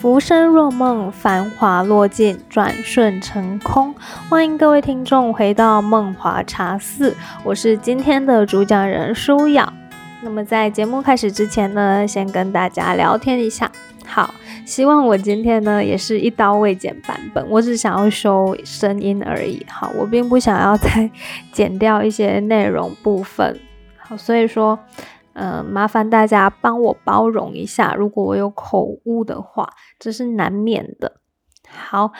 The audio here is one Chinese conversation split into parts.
浮生若梦，繁华落尽，转瞬成空。欢迎各位听众回到梦华茶室，我是今天的主讲人舒雅。那么在节目开始之前呢，先跟大家聊天一下。好，希望我今天呢也是一刀未剪版本，我只想要修声音而已。好，我并不想要再 剪掉一些内容部分。好，所以说。嗯，麻烦大家帮我包容一下，如果我有口误的话，这是难免的。好，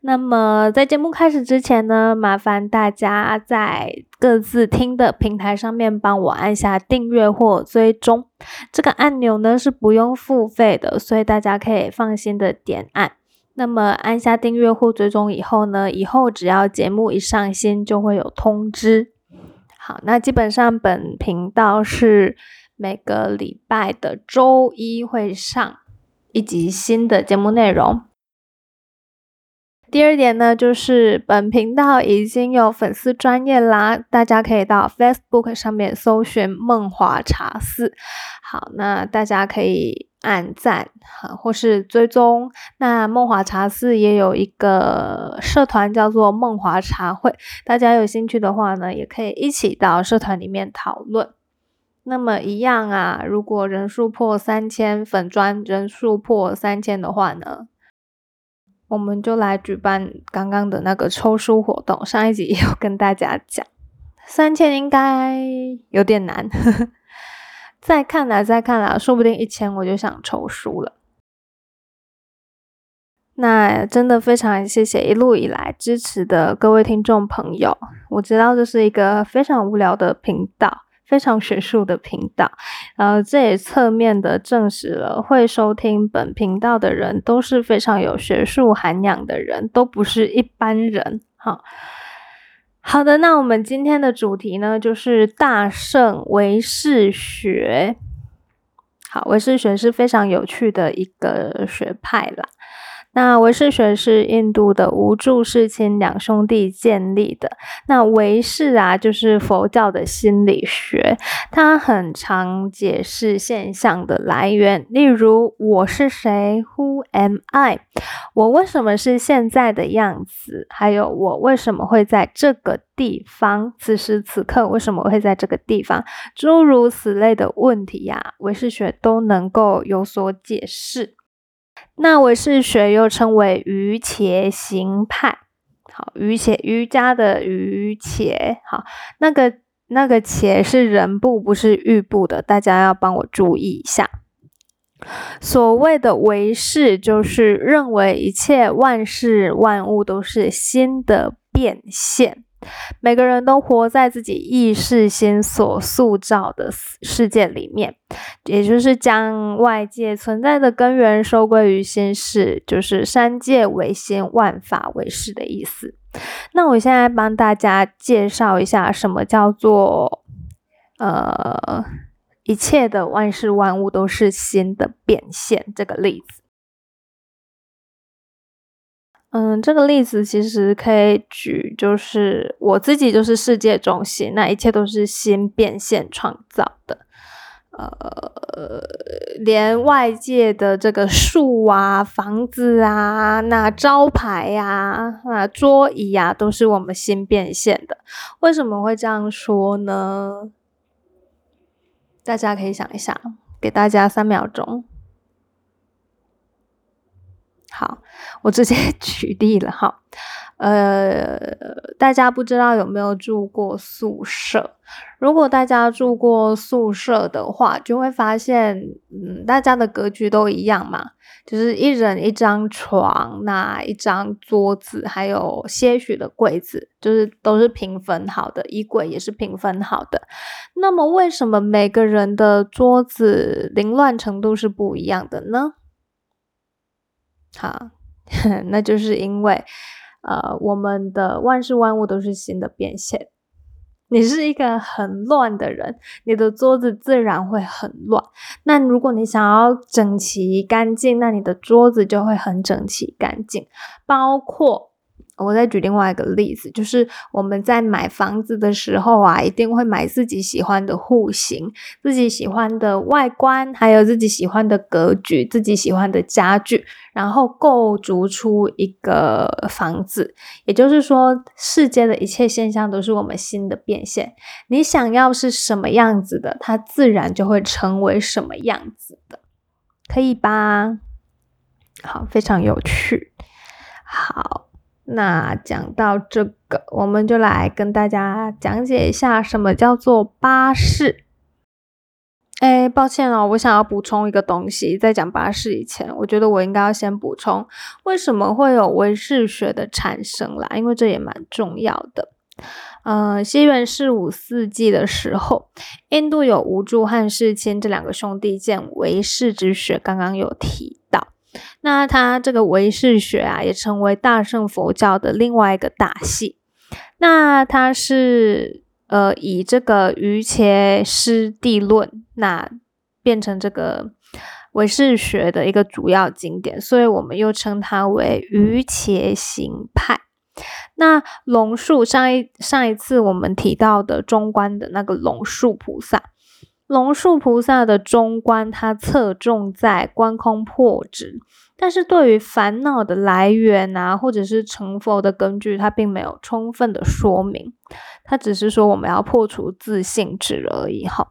那么在节目开始之前呢，麻烦大家在各自听的平台上面帮我按下订阅或追踪，这个按钮呢是不用付费的，所以大家可以放心的点按。那么按下订阅或追踪以后呢，以后只要节目一上新就会有通知。好，那基本上本频道是每个礼拜的周一会上一集新的节目内容。第二点呢，就是本频道已经有粉丝专业啦，大家可以到 Facebook 上面搜寻“梦华茶室”。好，那大家可以按赞或是追踪。那梦华茶室也有一个社团叫做“梦华茶会”，大家有兴趣的话呢，也可以一起到社团里面讨论。那么一样啊，如果人数破三千，粉砖人数破三千的话呢？我们就来举办刚刚的那个抽书活动。上一集也有跟大家讲，三千应该有点难，呵呵再看啦，再看啦，说不定一千我就想抽书了。那真的非常谢谢一路以来支持的各位听众朋友。我知道这是一个非常无聊的频道。非常学术的频道，呃，这也侧面的证实了会收听本频道的人都是非常有学术涵养的人，都不是一般人。好，好的，那我们今天的主题呢，就是大圣唯识学。好，唯识学是非常有趣的一个学派啦。那唯识学是印度的无著世亲两兄弟建立的。那唯识啊，就是佛教的心理学，它很常解释现象的来源。例如，我是谁？Who am I？我为什么是现在的样子？还有，我为什么会在这个地方？此时此刻，为什么会在这个地方？诸如此类的问题呀，唯识学都能够有所解释。那唯识学又称为瑜伽行派，好，瑜伽瑜伽的瑜伽，好，那个那个伽是人部，不是玉部的，大家要帮我注意一下。所谓的唯识，就是认为一切万事万物都是心的变现。每个人都活在自己意识心所塑造的世界里面，也就是将外界存在的根源收归于心事，就是三界为心，万法为识的意思。那我现在帮大家介绍一下，什么叫做呃一切的万事万物都是心的变现这个例子。嗯，这个例子其实可以举，就是我自己就是世界中心，那一切都是心变现创造的。呃，连外界的这个树啊、房子啊、那招牌呀、那桌椅呀，都是我们心变现的。为什么会这样说呢？大家可以想一想，给大家三秒钟。好，我直接 举例了哈。呃，大家不知道有没有住过宿舍？如果大家住过宿舍的话，就会发现，嗯，大家的格局都一样嘛，就是一人一张床，那一张桌子，还有些许的柜子，就是都是平分好的，衣柜也是平分好的。那么，为什么每个人的桌子凌乱程度是不一样的呢？好，那就是因为，呃，我们的万事万物都是新的变现。你是一个很乱的人，你的桌子自然会很乱。那如果你想要整齐干净，那你的桌子就会很整齐干净。包括我再举另外一个例子，就是我们在买房子的时候啊，一定会买自己喜欢的户型、自己喜欢的外观，还有自己喜欢的格局、自己喜欢的家具，然后构筑出一个房子。也就是说，世界的一切现象都是我们心的变现。你想要是什么样子的，它自然就会成为什么样子的，可以吧？好，非常有趣。好。那讲到这个，我们就来跟大家讲解一下什么叫做巴士。哎，抱歉哦，我想要补充一个东西，在讲巴士以前，我觉得我应该要先补充为什么会有维氏学的产生啦，因为这也蛮重要的。呃，西元四五世纪的时候，印度有无著和世亲这两个兄弟建维氏之学，刚刚有提。那他这个唯识学啊，也成为大乘佛教的另外一个大系。那它是呃以这个瑜伽师地论，那变成这个唯识学的一个主要经典，所以我们又称它为瑜伽行派。那龙树上一上一次我们提到的中观的那个龙树菩萨。龙树菩萨的中观，它侧重在观空破执，但是对于烦恼的来源啊，或者是成佛的根据，他并没有充分的说明，他只是说我们要破除自信执而已。哈，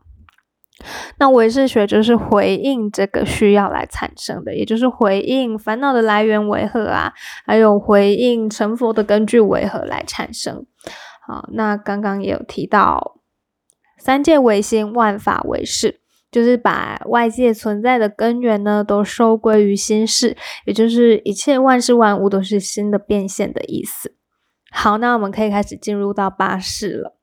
那唯识学就是回应这个需要来产生的，也就是回应烦恼的来源为何啊，还有回应成佛的根据为何来产生。好，那刚刚也有提到。三界唯心，万法唯识，就是把外界存在的根源呢，都收归于心事，也就是一切万事万物都是心的变现的意思。好，那我们可以开始进入到八事了。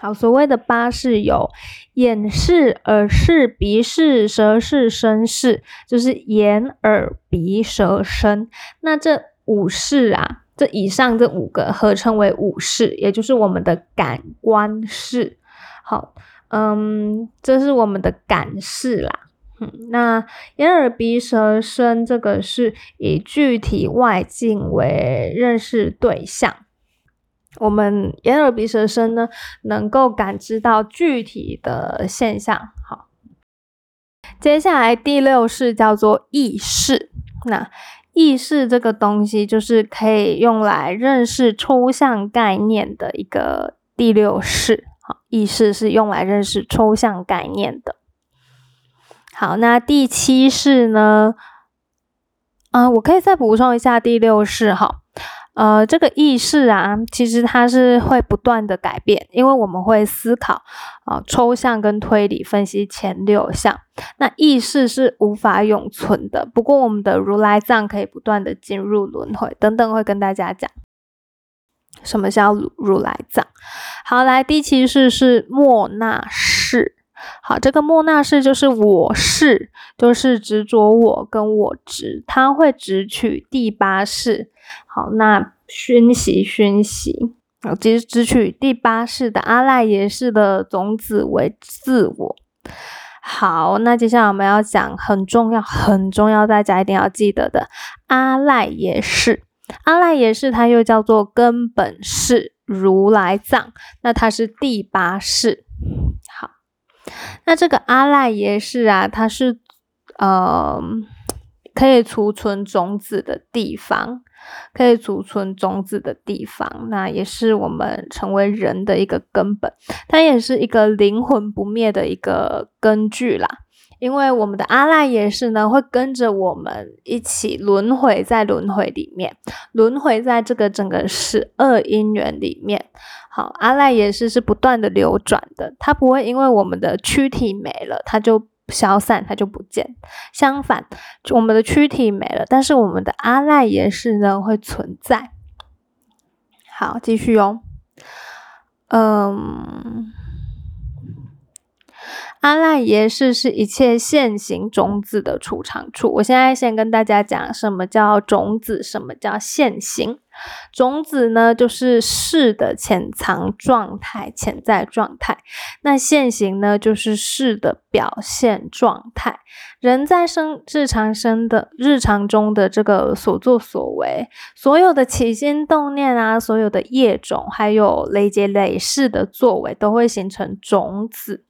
好，所谓的八事有眼视、耳视、鼻视、舌视、身视，就是眼、耳、鼻、舌、身。那这五事啊。这以上这五个合称为五识，也就是我们的感官识。好，嗯，这是我们的感识啦。嗯，那眼耳鼻舌身这个是以具体外境为认识对象。我们眼耳鼻舌身呢，能够感知到具体的现象。好，接下来第六式叫做意识。那意识这个东西，就是可以用来认识抽象概念的一个第六式。好，意识是用来认识抽象概念的。好，那第七式呢？啊，我可以再补充一下第六式哈。呃，这个意识啊，其实它是会不断的改变，因为我们会思考啊，抽象跟推理分析前六项。那意识是无法永存的，不过我们的如来藏可以不断的进入轮回，等等会跟大家讲什么叫如来藏。好，来第七式是莫那式。好，这个莫那式就是我是，就是执着我跟我执，它会执取第八式。好，那熏习熏习，好，其实只取第八世的阿赖耶识的种子为自我。好，那接下来我们要讲很重要、很重要，大家一定要记得的阿赖耶识。阿赖耶识它又叫做根本是如来藏，那它是第八世。好，那这个阿赖耶识啊，它是呃可以储存种子的地方。可以储存种子的地方，那也是我们成为人的一个根本，它也是一个灵魂不灭的一个根据啦。因为我们的阿赖耶识呢，会跟着我们一起轮回在轮回里面，轮回在这个整个十二因缘里面。好，阿赖耶识是不断的流转的，它不会因为我们的躯体没了，它就。消散，它就不见。相反，我们的躯体没了，但是我们的阿赖耶识呢会存在。好，继续哦。嗯，阿赖耶识是一切现行种子的储藏处。我现在先跟大家讲什么叫种子，什么叫现行。种子呢，就是事的潜藏状态、潜在状态；那现行呢，就是事的表现状态。人在生日常生的日常中的这个所作所为，所有的起心动念啊，所有的业种，还有累劫累世的作为，都会形成种子。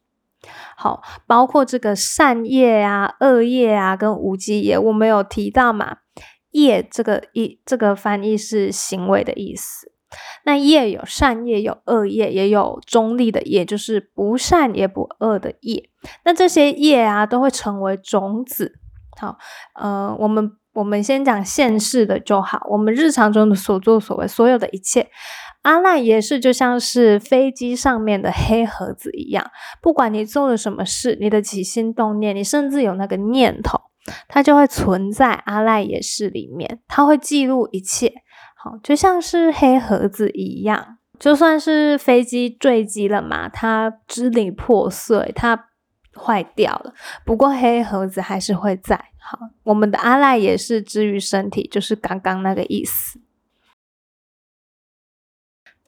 好，包括这个善业啊、恶业啊，跟无记业，我们有提到嘛？业这个意，这个翻译是行为的意思。那业有善业，有恶业，也有中立的业，就是不善也不恶的业。那这些业啊，都会成为种子。好，呃，我们我们先讲现世的就好。我们日常中的所作所为，所有的一切，阿赖耶识就像是飞机上面的黑盒子一样，不管你做了什么事，你的起心动念，你甚至有那个念头。它就会存在阿赖耶识里面，它会记录一切，好，就像是黑盒子一样。就算是飞机坠机了嘛，它支离破碎，它坏掉了，不过黑盒子还是会在。好，我们的阿赖耶识之于身体，就是刚刚那个意思。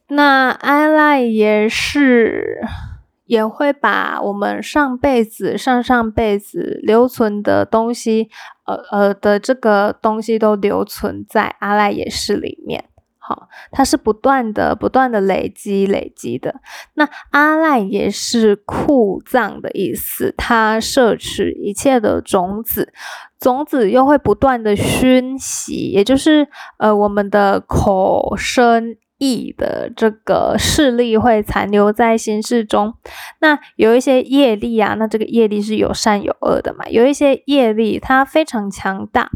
那阿赖耶识。也会把我们上辈子、上上辈子留存的东西，呃呃的这个东西都留存在阿赖耶识里面。好，它是不断的、不断的累积、累积的。那阿赖耶是库藏的意思，它摄取一切的种子，种子又会不断的熏习，也就是呃我们的口身。意的这个势力会残留在心事中，那有一些业力啊，那这个业力是有善有恶的嘛，有一些业力它非常强大，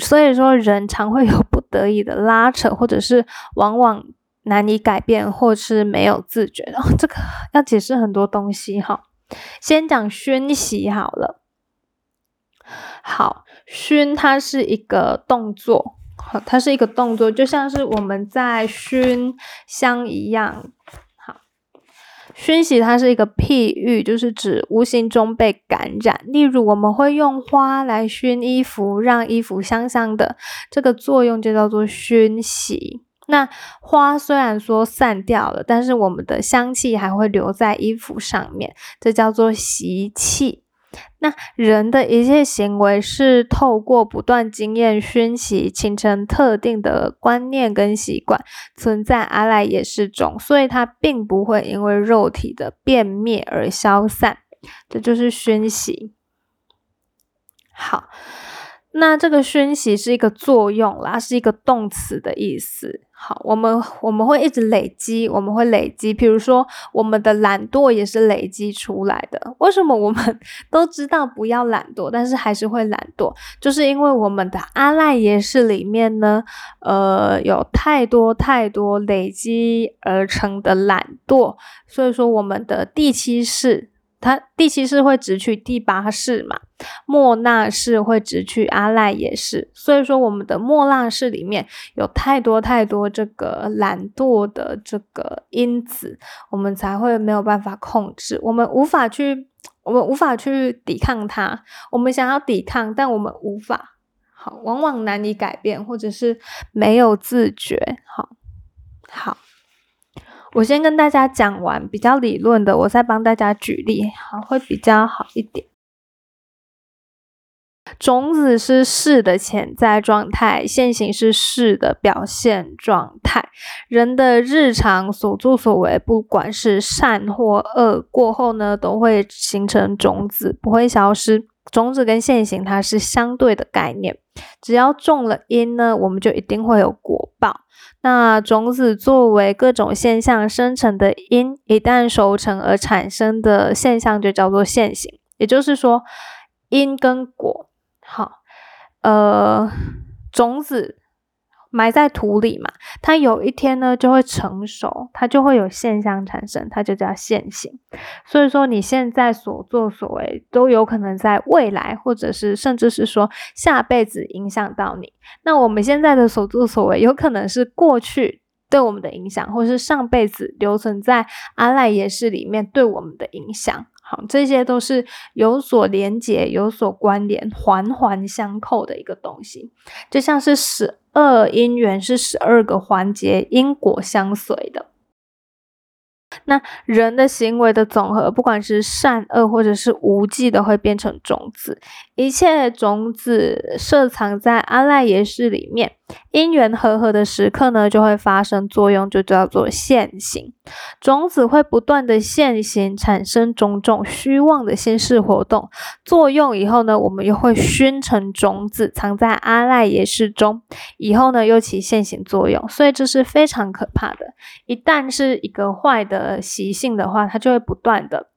所以说人常会有不得已的拉扯，或者是往往难以改变，或是没有自觉。哦，这个要解释很多东西哈，先讲熏习好了。好，熏它是一个动作。好，它是一个动作，就像是我们在熏香一样。好，熏洗它是一个譬喻，就是指无形中被感染。例如，我们会用花来熏衣服，让衣服香香的，这个作用就叫做熏洗。那花虽然说散掉了，但是我们的香气还会留在衣服上面，这叫做习气。那人的一切行为是透过不断经验熏习，形成特定的观念跟习惯，存在阿赖耶识中，所以它并不会因为肉体的变灭而消散。这就是熏习。好。那这个熏习是一个作用啦，是一个动词的意思。好，我们我们会一直累积，我们会累积。比如说，我们的懒惰也是累积出来的。为什么我们 都知道不要懒惰，但是还是会懒惰？就是因为我们的阿赖耶识里面呢，呃，有太多太多累积而成的懒惰，所以说我们的第七世。它第七世会直取第八世嘛？莫那世会直取阿赖耶识，所以说我们的莫那世里面有太多太多这个懒惰的这个因子，我们才会没有办法控制，我们无法去，我们无法去抵抗它。我们想要抵抗，但我们无法，好，往往难以改变，或者是没有自觉。好，好。我先跟大家讲完比较理论的，我再帮大家举例，好会比较好一点。种子是事的潜在状态，现行是事的表现状态。人的日常所作所为，不管是善或恶，过后呢都会形成种子，不会消失。种子跟现行它是相对的概念，只要种了因呢，我们就一定会有果宝。那种子作为各种现象生成的因，一旦熟成而产生的现象就叫做现行。也就是说，因跟果，好，呃，种子。埋在土里嘛，它有一天呢就会成熟，它就会有现象产生，它就叫现行。所以说你现在所作所为都有可能在未来，或者是甚至是说下辈子影响到你。那我们现在的所作所为有可能是过去对我们的影响，或是上辈子留存在阿赖耶识里面对我们的影响。好，这些都是有所连结、有所关联、环环相扣的一个东西，就像是十二因缘是十二个环节，因果相随的。那人的行为的总和，不管是善恶或者是无记的，会变成种子。一切种子设藏在阿赖耶识里面。因缘和合的时刻呢，就会发生作用，就叫做现行。种子会不断的现行，产生种种虚妄的心事活动。作用以后呢，我们又会熏成种子，藏在阿赖耶识中。以后呢，又起现行作用。所以这是非常可怕的。一旦是一个坏的习性的话，它就会不断的。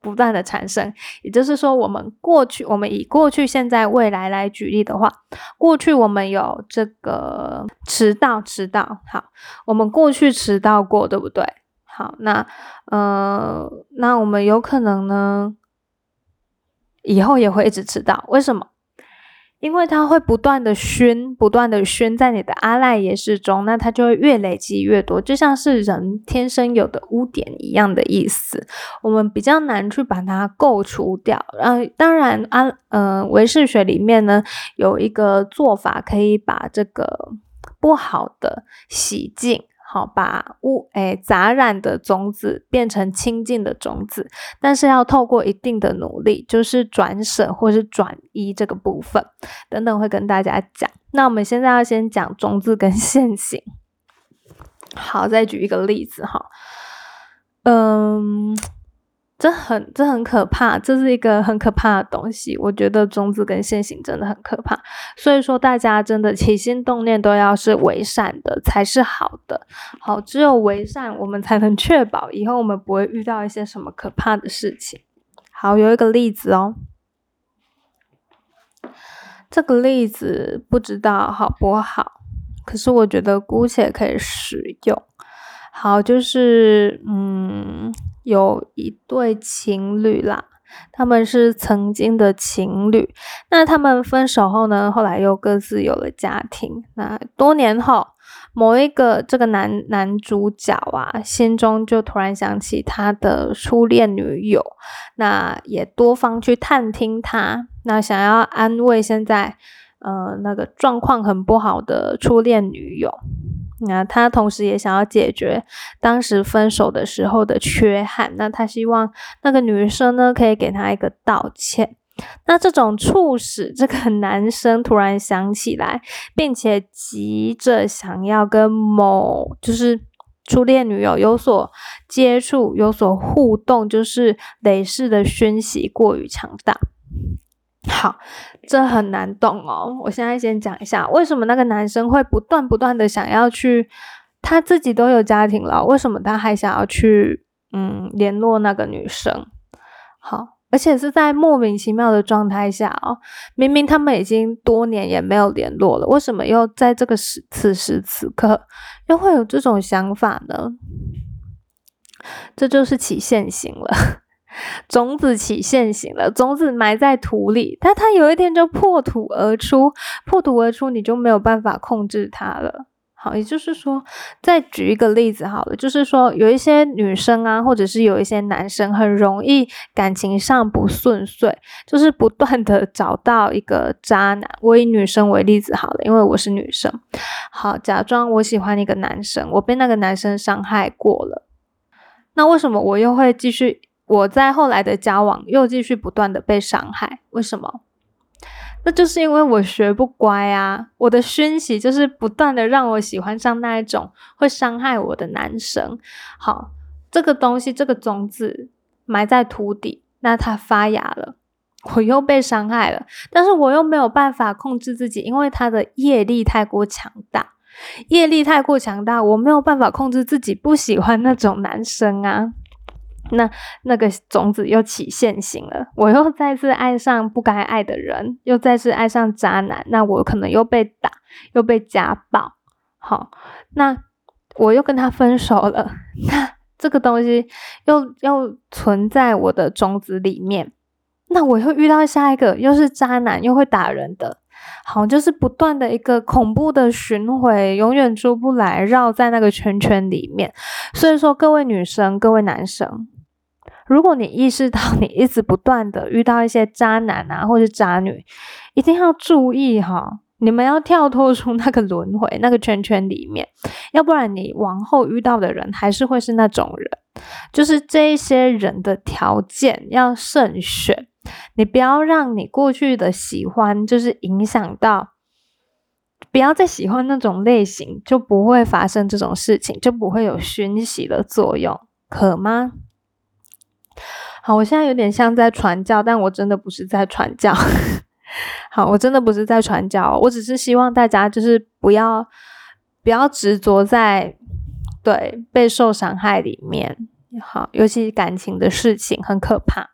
不断的产生，也就是说，我们过去，我们以过去、现在、未来来举例的话，过去我们有这个迟到，迟到，好，我们过去迟到过，对不对？好，那，呃，那我们有可能呢，以后也会一直迟到，为什么？因为它会不断的熏，不断的熏在你的阿赖耶识中，那它就会越累积越多，就像是人天生有的污点一样的意思。我们比较难去把它构除掉。呃，当然阿呃唯识学里面呢有一个做法，可以把这个不好的洗净。好，把污诶杂染的种子变成清净的种子，但是要透过一定的努力，就是转舍或是转移这个部分等等，会跟大家讲。那我们现在要先讲种子跟 现行。好，再举一个例子哈，嗯。这很这很可怕，这是一个很可怕的东西。我觉得种子跟现行真的很可怕，所以说大家真的起心动念都要是为善的才是好的。好，只有为善，我们才能确保以后我们不会遇到一些什么可怕的事情。好，有一个例子哦，这个例子不知道好不好，可是我觉得姑且可以使用。好，就是嗯。有一对情侣啦，他们是曾经的情侣。那他们分手后呢，后来又各自有了家庭。那多年后，某一个这个男男主角啊，心中就突然想起他的初恋女友，那也多方去探听他，那想要安慰现在呃那个状况很不好的初恋女友。那他同时也想要解决当时分手的时候的缺憾，那他希望那个女生呢可以给他一个道歉。那这种促使这个男生突然想起来，并且急着想要跟某就是初恋女友有所接触、有所互动，就是雷氏的熏习过于强大。好，这很难懂哦。我现在先讲一下，为什么那个男生会不断不断的想要去，他自己都有家庭了，为什么他还想要去，嗯，联络那个女生？好，而且是在莫名其妙的状态下哦，明明他们已经多年也没有联络了，为什么又在这个时此时此刻又会有这种想法呢？这就是起现行了。种子起现行了，种子埋在土里，但它有一天就破土而出，破土而出，你就没有办法控制它了。好，也就是说，再举一个例子好了，就是说有一些女生啊，或者是有一些男生，很容易感情上不顺遂，就是不断的找到一个渣男。我以女生为例子好了，因为我是女生。好，假装我喜欢一个男生，我被那个男生伤害过了，那为什么我又会继续？我在后来的交往又继续不断的被伤害，为什么？那就是因为我学不乖啊！我的熏习就是不断的让我喜欢上那一种会伤害我的男生。好，这个东西，这个种子埋在土底，那它发芽了，我又被伤害了，但是我又没有办法控制自己，因为他的业力太过强大，业力太过强大，我没有办法控制自己不喜欢那种男生啊。那那个种子又起现行了，我又再次爱上不该爱的人，又再次爱上渣男，那我可能又被打，又被家暴，好，那我又跟他分手了，那这个东西又又存在我的种子里面，那我又遇到下一个又是渣男，又会打人的，好，就是不断的一个恐怖的循环，永远出不来，绕在那个圈圈里面。所以说，各位女生，各位男生，如果你意识到你一直不断的遇到一些渣男啊，或者渣女，一定要注意哈，你们要跳脱出那个轮回、那个圈圈里面，要不然你往后遇到的人还是会是那种人。就是这一些人的条件要慎选，你不要让你过去的喜欢就是影响到，不要再喜欢那种类型，就不会发生这种事情，就不会有熏习的作用，可吗？好，我现在有点像在传教，但我真的不是在传教。好，我真的不是在传教，我只是希望大家就是不要不要执着在。对，被受伤害里面，好，尤其感情的事情很可怕。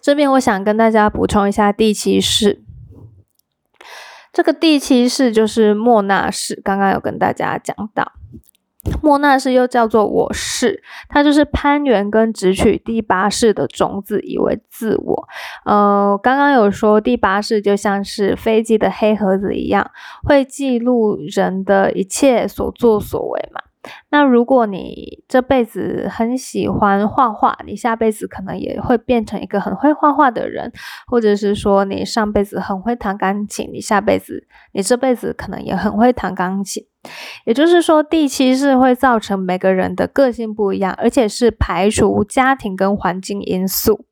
这边我想跟大家补充一下第七式，这个第七式就是莫那式，刚刚有跟大家讲到。莫那式又叫做我是，它就是攀援跟直取第八式的种子，以为自我。呃，刚刚有说第八式就像是飞机的黑盒子一样，会记录人的一切所作所为嘛。那如果你这辈子很喜欢画画，你下辈子可能也会变成一个很会画画的人，或者是说你上辈子很会弹钢琴，你下辈子你这辈子可能也很会弹钢琴。也就是说，第七是会造成每个人的个性不一样，而且是排除家庭跟环境因素。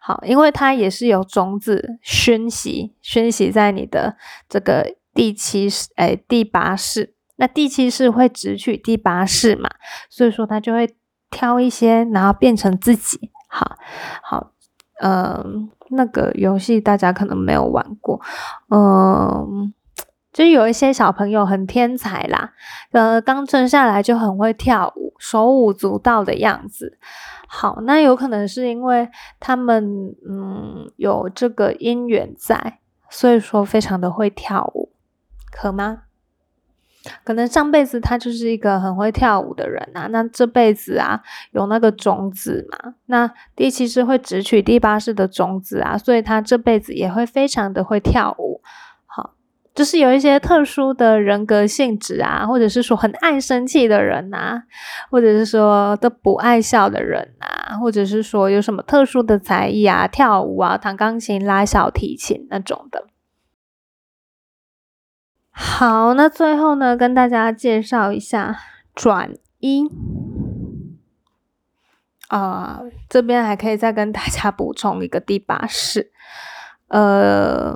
好，因为它也是有种子熏习，熏习在你的这个第七世，哎，第八世。那第七世会直取第八世嘛，所以说他就会挑一些，然后变成自己。好好，嗯，那个游戏大家可能没有玩过，嗯，就是有一些小朋友很天才啦，呃，刚生下来就很会跳舞，手舞足蹈的样子。好，那有可能是因为他们嗯有这个姻缘在，所以说非常的会跳舞，可吗？可能上辈子他就是一个很会跳舞的人啊，那这辈子啊有那个种子嘛，那第七世会直取第八世的种子啊，所以他这辈子也会非常的会跳舞。就是有一些特殊的人格性质啊，或者是说很爱生气的人呐，或者是说都不爱笑的人呐，或者是说有什么特殊的才艺啊，跳舞啊，弹钢琴、拉小提琴那种的。好，那最后呢，跟大家介绍一下转音啊，这边还可以再跟大家补充一个第八式。呃，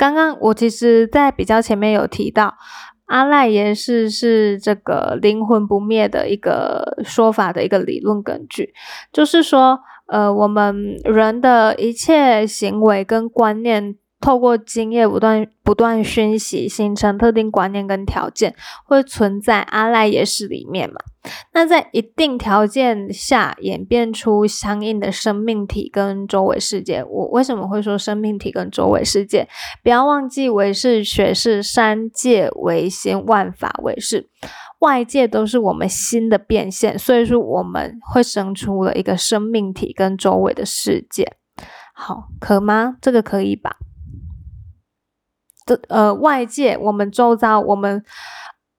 刚刚我其实在比较前面有提到，阿赖耶识是这个灵魂不灭的一个说法的一个理论根据，就是说，呃，我们人的一切行为跟观念。透过经验不断不断熏习，形成特定观念跟条件，会存在阿赖耶识里面嘛？那在一定条件下演变出相应的生命体跟周围世界。我为什么会说生命体跟周围世界？不要忘记，唯识学是三界唯心，万法唯识，外界都是我们心的变现，所以说我们会生出了一个生命体跟周围的世界。好，可吗？这个可以吧？这呃，外界我们周遭，我们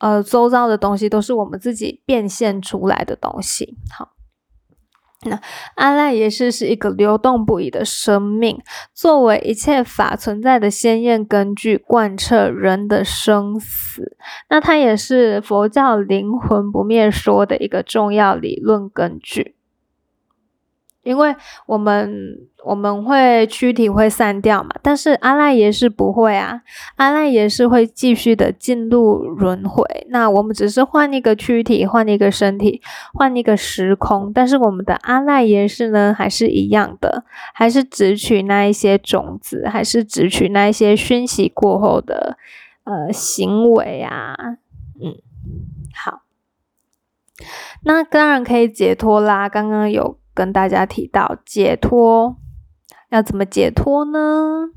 呃周遭的东西都是我们自己变现出来的东西。好，那阿赖耶识是一个流动不已的生命，作为一切法存在的鲜艳根据，贯彻人的生死。那它也是佛教灵魂不灭说的一个重要理论根据。因为我们我们会躯体会散掉嘛，但是阿赖耶是不会啊，阿赖耶是会继续的进入轮回。那我们只是换一个躯体，换一个身体，换一个时空，但是我们的阿赖耶是呢，还是一样的，还是只取那一些种子，还是只取那一些熏习过后的呃行为啊，嗯，好，那当然可以解脱啦，刚刚有。跟大家提到解脱要怎么解脱呢？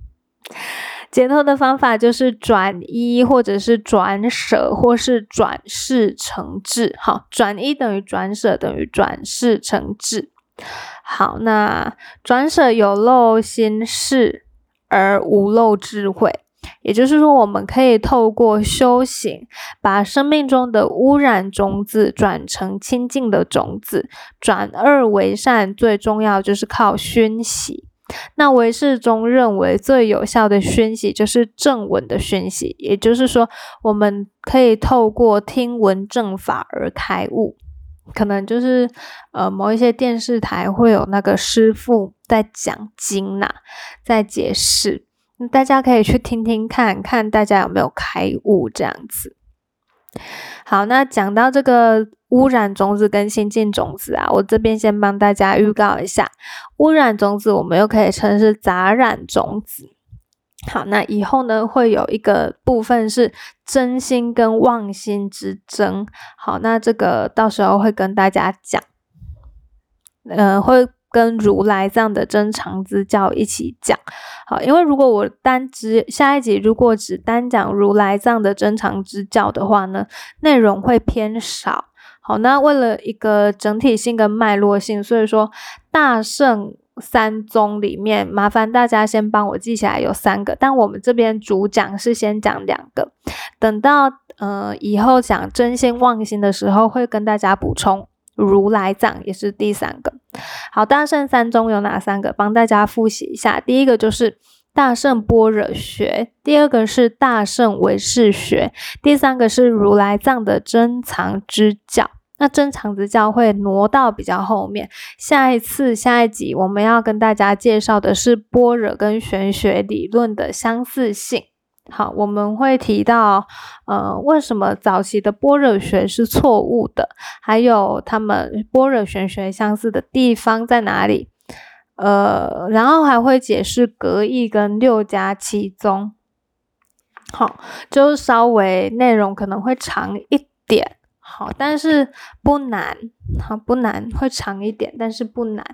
解脱的方法就是转一，或者是转舍，或是转世成智。好，转一等于转舍，等于转世成智。好，那转舍有漏心事而无漏智慧。也就是说，我们可以透过修行，把生命中的污染种子转成清净的种子，转恶为善。最重要就是靠熏习。那唯识中认为最有效的熏习就是正文的熏习，也就是说，我们可以透过听闻正法而开悟。可能就是呃，某一些电视台会有那个师傅在讲经呐，在解释。大家可以去听听看看，大家有没有开悟这样子。好，那讲到这个污染种子跟新进种子啊，我这边先帮大家预告一下，污染种子我们又可以称是杂染种子。好，那以后呢会有一个部分是真心跟妄心之争。好，那这个到时候会跟大家讲，呃，会。跟如来藏的真常之教一起讲，好，因为如果我单只下一集如果只单讲如来藏的真常之教的话呢，内容会偏少。好，那为了一个整体性跟脉络性，所以说大圣三宗里面，麻烦大家先帮我记起来有三个，但我们这边主讲是先讲两个，等到呃以后讲真心妄心的时候，会跟大家补充。如来藏也是第三个。好，大圣三宗有哪三个？帮大家复习一下。第一个就是大圣般若学，第二个是大圣唯识学，第三个是如来藏的珍藏之教。那珍藏之教会挪到比较后面，下一次下一集我们要跟大家介绍的是般若跟玄学理论的相似性。好，我们会提到，呃，为什么早期的般若学是错误的？还有他们般若玄学相似的地方在哪里？呃，然后还会解释格义跟六家七宗。好，就稍微内容可能会长一点。好，但是不难，好不难，会长一点，但是不难。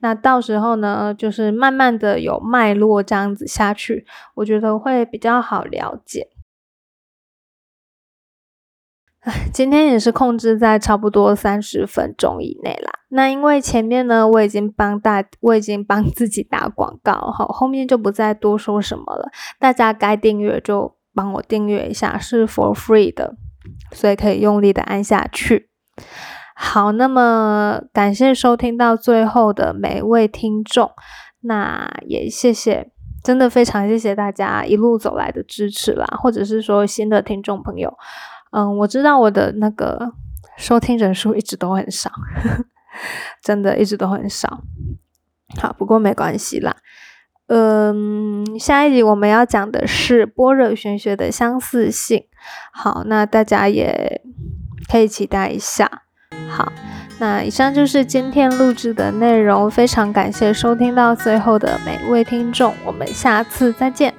那到时候呢，就是慢慢的有脉络这样子下去，我觉得会比较好了解。今天也是控制在差不多三十分钟以内啦。那因为前面呢，我已经帮大，我已经帮自己打广告，好，后面就不再多说什么了。大家该订阅就帮我订阅一下，是 for free 的。所以可以用力的按下去。好，那么感谢收听到最后的每位听众，那也谢谢，真的非常谢谢大家一路走来的支持啦，或者是说新的听众朋友，嗯，我知道我的那个收听人数一直都很少，真的一直都很少。好，不过没关系啦。嗯，下一集我们要讲的是般若玄学的相似性。好，那大家也可以期待一下。好，那以上就是今天录制的内容，非常感谢收听到最后的每位听众，我们下次再见。